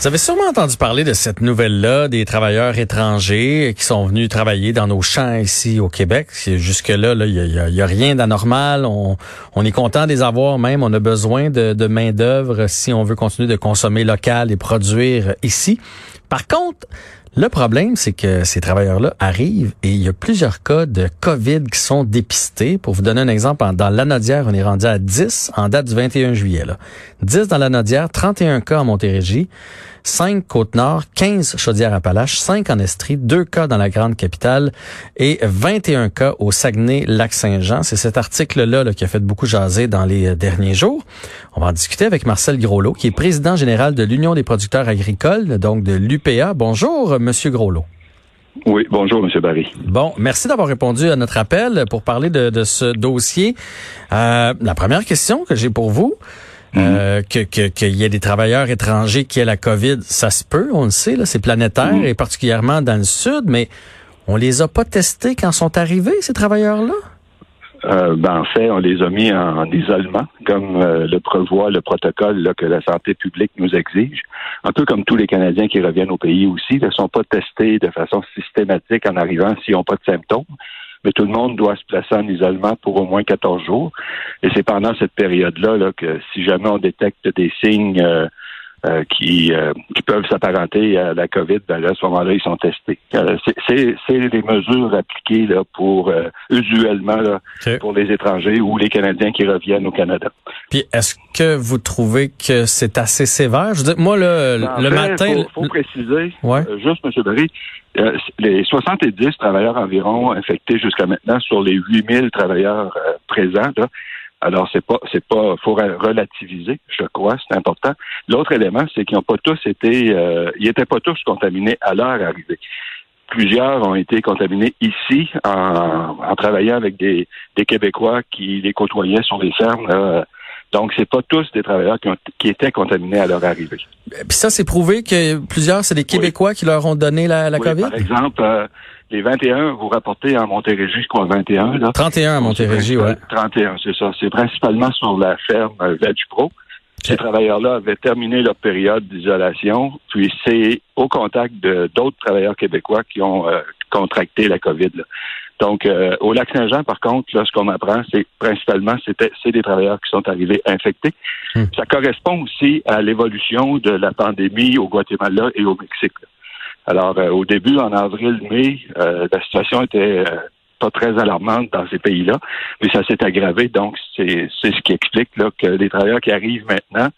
Vous avez sûrement entendu parler de cette nouvelle-là des travailleurs étrangers qui sont venus travailler dans nos champs ici au Québec. Jusque-là, il n'y y a, rien d'anormal. On, on, est content de les avoir même. On a besoin de, de main-d'œuvre si on veut continuer de consommer local et produire ici. Par contre, le problème, c'est que ces travailleurs-là arrivent et il y a plusieurs cas de COVID qui sont dépistés. Pour vous donner un exemple, dans l'Anodière, on est rendu à 10 en date du 21 juillet. Là. 10 dans l'Anodière, 31 cas en Montérégie. 5 Côte-Nord, 15 Chaudière-Appalaches, 5 en Estrie, 2 cas dans la grande capitale et 21 cas au Saguenay-Lac-Saint-Jean. C'est cet article-là qui a fait beaucoup jaser dans les euh, derniers jours. On va en discuter avec Marcel Groslot, qui est président général de l'Union des producteurs agricoles, donc de l'UPA. Bonjour, Monsieur Groslot. Oui, bonjour, Monsieur Barry. Bon, merci d'avoir répondu à notre appel pour parler de, ce dossier. Euh, la première question que j'ai pour vous, euh, que qu'il y ait des travailleurs étrangers qui aient la COVID, ça se peut, on le sait, là, c'est planétaire mhm. et particulièrement dans le sud, mais on les a pas testés quand sont arrivés ces travailleurs-là? Euh, ben, en fait, on les a mis en, isolement, comme euh, le prévoit le protocole là, que la santé publique nous exige. Un peu comme tous les Canadiens qui reviennent au pays aussi, ne sont pas testés de façon systématique en arrivant s'ils n'ont pas de symptômes mais tout le monde doit se placer en isolement pour au moins 14 jours. Et c'est pendant cette période-là là, que si jamais on détecte des signes euh, euh, qui, euh, qui peuvent s'apparenter à la COVID, ben là, à ce moment-là, ils sont testés. c'est des mesures appliquées là, pour usuellement là, pour les étrangers ou les Canadiens qui reviennent au Canada. Puis est-ce que vous trouvez que c'est assez sévère? Je veux dire, moi, le, le matin... Il faut, préciser, juste, M. Barry, euh, les 70 travailleurs environ infectés jusqu'à maintenant sur les 8000 travailleurs euh, présents. Là. Alors, c'est pas, c'est pas, faut relativiser, je crois, c'est important. L'autre élément, c'est qu'ils n'ont pas tous été, euh, ils n'étaient pas tous contaminés à leur arrivée. Plusieurs ont été contaminés ici en, en travaillant avec des, des Québécois qui les côtoyaient sur les fermes. Là, donc, c'est pas tous des travailleurs qui, étaient contaminés à leur arrivée. Puis ça, c'est prouvé que plusieurs, c'est des Québécois qui leur ont donné la, la COVID? Par exemple, euh, les 21, vous rapportez en Montérégie, je crois, 21. Là. 31 à Montérégie, oui. 31, c'est ça. C'est principalement sur la ferme euh, Pro. Ces travailleurs-là avaient terminé leur période d'isolation, puis c'est au contact de d'autres travailleurs québécois qui ont euh, contracté la COVID. Là. Donc, euh, au lac Saint-Jean, par contre, là, ce qu'on apprend, c'est principalement, c'était, c'est des travailleurs qui sont arrivés infectés. Hmm. Ça correspond aussi à l'évolution de la pandémie au Guatemala et au Mexique. Alors, euh, au début, en avril-mai, euh, la situation était pas très alarmante dans ces pays-là, mais ça s'est aggravé. Donc, c'est, c'est ce qui explique là, que les travailleurs qui arrivent maintenant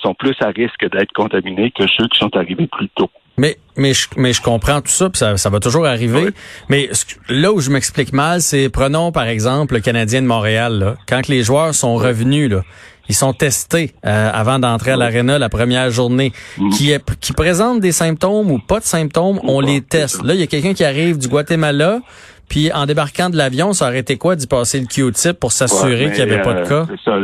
sont plus à risque d'être contaminés que ceux qui sont arrivés plus tôt. Mais mais je, mais je comprends tout ça, puis ça, ça va toujours arriver. Mais là où je m'explique mal, c'est prenons par exemple le Canadien de Montréal. Là. Quand les joueurs sont revenus, là, ils sont testés euh, avant d'entrer à l'aréna la première journée, mm. qui est, qui présentent des symptômes ou pas de symptômes, on les teste. Là, il y a quelqu'un qui arrive du Guatemala, puis en débarquant de l'avion, ça aurait été quoi d'y passer le Q-tip pour s'assurer qu'il n'y avait pas de euh, cas? Ça,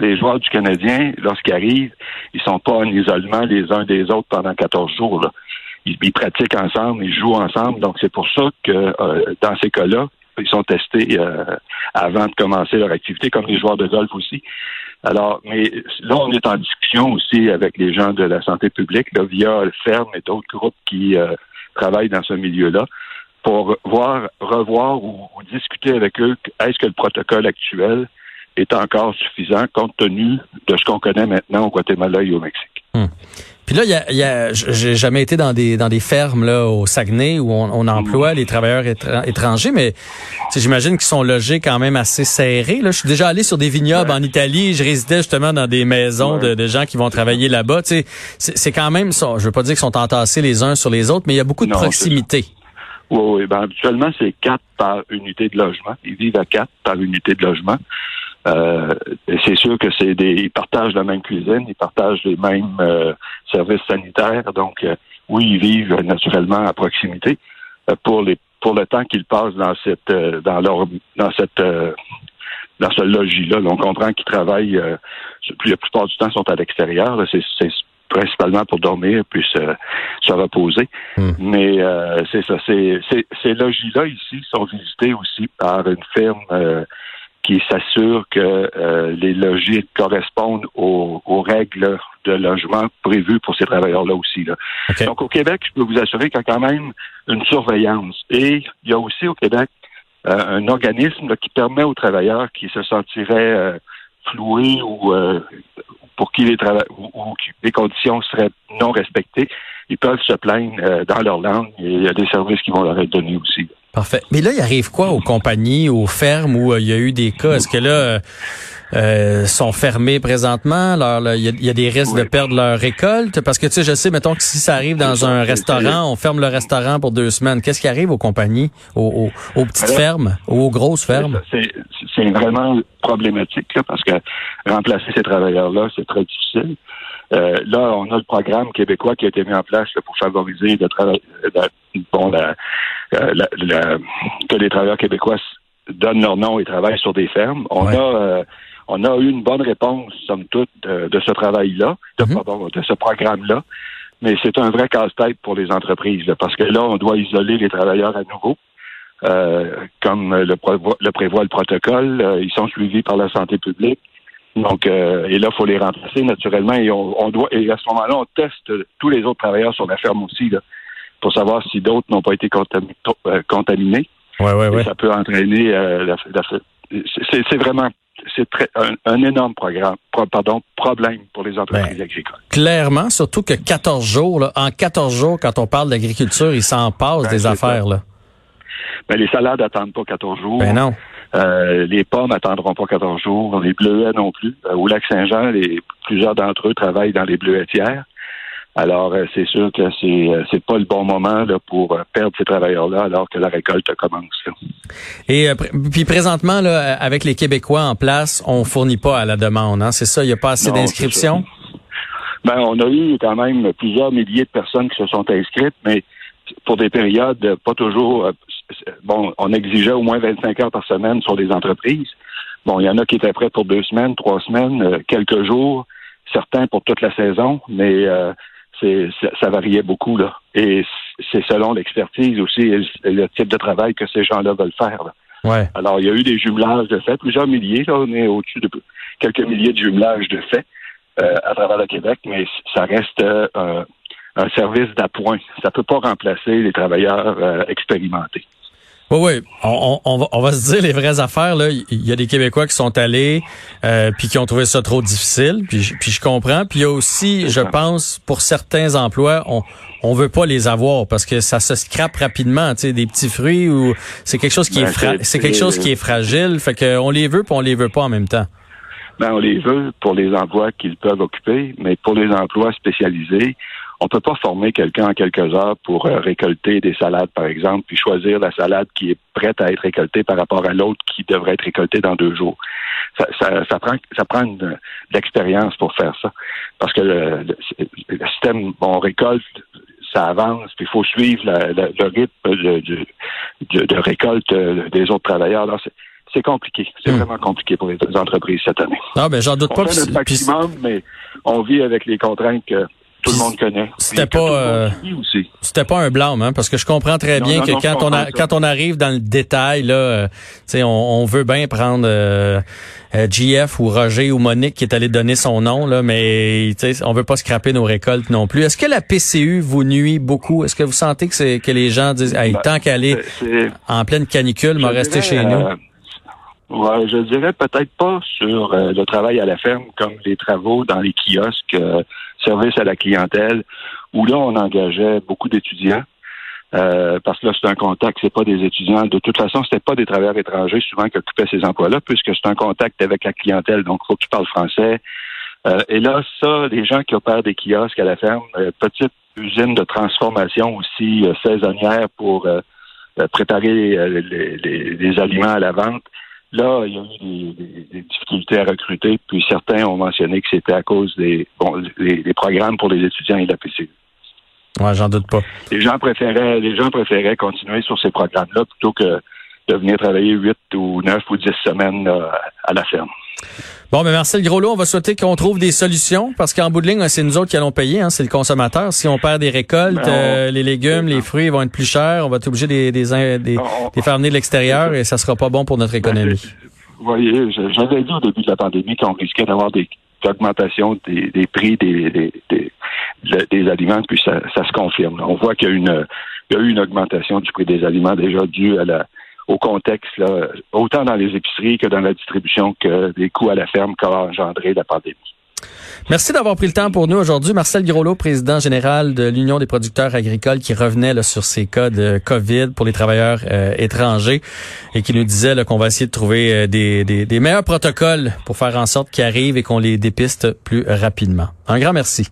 les joueurs du Canadien, lorsqu'ils arrivent, ils sont pas en isolement les uns des autres pendant 14 jours. Là. Ils, pratiquent ensemble, ils jouent ensemble. Donc, c'est pour ça que euh, dans ces cas-là, ils sont testés euh, avant de commencer leur activité, comme les joueurs de golf aussi. Alors, mais là, on est en discussion aussi avec les gens de la santé publique, là, via le FERM et d'autres groupes qui euh, travaillent dans ce milieu-là, pour voir, revoir ou discuter avec eux, est-ce que le protocole actuel est encore suffisant compte tenu de ce qu'on connaît maintenant au Guatemala et au Mexique? Hmm. Puis là, il y a, j'ai jamais été dans des dans des fermes là au Saguenay où on, emploie les travailleurs étrangers, mais j'imagine qu'ils sont logés quand même assez serrés. Là, je suis déjà allé sur des vignobles en Italie. Je résidais justement dans des maisons de, gens qui vont travailler là-bas. Tu sais, c'est quand même ça. Je veux pas dire qu'ils sont entassés les uns sur les autres, mais il y a beaucoup de proximité. Oui, oui. Ben, habituellement, c'est quatre par unité de logement. Ils vivent à quatre par unité de logement. Euh, c'est sûr que c'est des, ils partagent la même cuisine, ils partagent les mêmes euh, services sanitaires, donc euh, oui, ils vivent naturellement à proximité pour les pour le temps qu'ils passent dans cette dans leur dans cette dans ce logis-là. On comprend qu'ils travaillent la plupart du temps sont à l'extérieur. C'est principalement pour dormir puis se, reposer. Hmm. Mais c'est ça. Ces, logis-là ici sont visités aussi par une firme qui s'assure que euh, les logis correspondent aux, règles de logement prévues pour ces travailleurs-là aussi. Là. Donc au Québec, je peux vous assurer qu'il y a quand même une surveillance. Et il y a aussi au Québec un organisme qui permet aux travailleurs qui se sentiraient floués ou pour qui les, ou, les conditions seraient non respectées, ils peuvent se plaindre euh, dans leur langue et il y a des services qui vont leur être donnés aussi. Parfait. Mais là, il arrive quoi aux compagnies, aux fermes où euh, il y a eu des cas? Est-ce que là, euh, sont fermés présentement? il, y a, des risques de perdre leur récolte? Parce que, tu sais, je sais, mettons que si ça arrive dans un restaurant, on ferme le restaurant pour deux semaines. Qu'est-ce qui arrive aux compagnies, aux, petites fermes, aux grosses fermes? C'est vraiment problématique parce que remplacer ces travailleurs-là, c'est très difficile. Euh, là, on a le programme québécois qui a été mis en place pour favoriser le travail, bon, euh, la, que les travailleurs québécois donnent leur nom et travaillent sur des fermes. On a euh, on a eu une bonne réponse, somme toute, de, ce travail-là, de, mhm. pardon, de ce programme-là. Mais c'est un vrai casse-tête pour les entreprises, parce que là, on doit isoler les travailleurs à nouveau. comme le, le, prévoit le protocole, ils sont suivis par la santé publique. Donc, euh, et là, il faut les remplacer naturellement et on, doit et à ce moment-là, on teste tous les autres travailleurs sur la ferme aussi là, pour savoir si d'autres n'ont pas été euh, contaminés. Ouais, ouais, ouais. Ça peut entraîner euh, la, c'est vraiment c'est un, énorme programme, pardon, problème pour les entreprises ben, agricoles. Clairement, surtout que 14 jours, là, en 14 jours, quand on parle d'agriculture, il s'en passe ben, des affaires. Là. Ben, les salades n'attendent pas 14 jours. Ben non. Euh, les pommes n'attendront pas 14 jours, les bleuets non plus. Euh, au lac Saint-Jean, plusieurs d'entre eux travaillent dans les bleuetières. Alors, euh, c'est sûr que c'est c'est pas le bon moment là, pour perdre ces travailleurs-là alors que la récolte commence. Et puis présentement, là, avec les Québécois en place, on fournit pas à la demande. Hein? C'est ça, il n'y a pas assez d'inscriptions? Ben, on a eu quand même plusieurs milliers de personnes qui se sont inscrites, mais pour des périodes pas toujours bon, on exigeait au moins 25 heures par semaine sur les entreprises. Bon, il y en a qui étaient prêts pour deux semaines, trois semaines, euh, quelques jours, certains pour toute la saison, mais euh, c'est, ça, variait beaucoup là. Et c'est selon l'expertise aussi et le type de travail que ces gens-là veulent faire. Ouais. Alors, il y a eu des jumelages de fait, plusieurs milliers, là, on est au-dessus de quelques milliers de jumelages de fait euh, à travers le Québec, mais ça reste un service d'appoint. Ça ne peut pas remplacer les travailleurs expérimentés. Oui, oui. On, on, va, on, va, se dire les vraies affaires. Là. Il y a des Québécois qui sont allés euh, puis qui ont trouvé ça trop difficile. Puis, puis je comprends. Puis il y a aussi, je pense, pour certains emplois, on on veut pas les avoir parce que ça se scrape rapidement. Tu sais, des petits fruits ou c'est quelque chose qui est ben, c'est quelque chose qui est fragile. Fait que on les veut puis on les veut pas en même temps. Ben, on les veut pour les emplois qu'ils peuvent occuper, mais pour les emplois spécialisés, on peut pas former quelqu'un en quelques heures pour euh, récolter des salades, par exemple, puis choisir la salade qui est prête à être récoltée par rapport à l'autre qui devrait être récoltée dans deux jours. Ça, ça, ça prend, ça prend de l'expérience pour faire ça, parce que le, système, on récolte, ça avance, puis il faut suivre le rythme de, de, récolte euh, des autres travailleurs. c'est compliqué. C'est hmm. vraiment compliqué pour les entreprises cette année. Non, ben j'en doute on pas. Fait le maximum, mais on vit avec les contraintes que tout le monde connaît. C'était pas euh, c'était pas un blâme hein, parce que je comprends très bien que quand on a, quand on arrive dans le détail là, euh, on, on veut bien prendre euh, GF ou Roger ou Monique qui est allé donner son nom là, mais on veut pas scraper nos récoltes non plus. Est-ce que la PCU vous nuit beaucoup? Est-ce que vous sentez que c'est que les gens disent hey, ben, tant qu'aller en pleine canicule, m'a rester chez nous? Ouais, je dirais peut-être pas sur le travail à la ferme comme les travaux dans les kiosques service à la clientèle, où là, on engageait beaucoup d'étudiants. Euh, parce que là, c'est un contact, c'est pas des étudiants. De toute façon, c'était pas des travailleurs étrangers souvent qui occupaient ces emplois-là, puisque c'est un contact avec la clientèle. Donc, il faut que tu parles français. Euh, et là, ça, les gens qui opèrent des kiosques à la ferme, euh, petite usine de transformation aussi saisonnière pour préparer les, aliments à la vente. Là, il y a eu des, difficultés à recruter, puis certains ont mentionné que c'était à cause des, bon, des, programmes pour les étudiants et la PCU. Ouais, j'en doute pas. Les gens préféraient, les gens préféraient continuer sur ces programmes-là plutôt que de venir travailler huit ou neuf ou dix semaines à la ferme. Bon, mais Marcel Groslot, on va souhaiter qu'on trouve des solutions parce qu'en bout de ligne, c'est nous autres qui allons payer, hein, c'est le consommateur. Si on perd des récoltes, ben, euh, les légumes, les fruits vont être plus chers, on va être obligé de les, faire venir de l'extérieur et ça sera pas bon pour notre ben, économie. Vous voyez, j'avais dit au début de la pandémie qu'on risquait d'avoir des augmentations des, des prix des, des, des, aliments, puis ça, ça se confirme. On voit qu'il y a une il y a eu une augmentation du prix des aliments déjà due à la au contexte, là, autant dans les épiceries que dans la distribution, que des coûts à la ferme qu'a engendré la pandémie. Merci d'avoir pris le temps pour nous aujourd'hui. Marcel Groslo, président général de l'Union des producteurs agricoles, qui revenait là, sur ces cas de COVID pour les travailleurs euh, étrangers et qui nous disait qu'on va essayer de trouver euh, des, des, des meilleurs protocoles pour faire en sorte qu'ils arrivent et qu'on les dépiste plus rapidement. Un grand merci.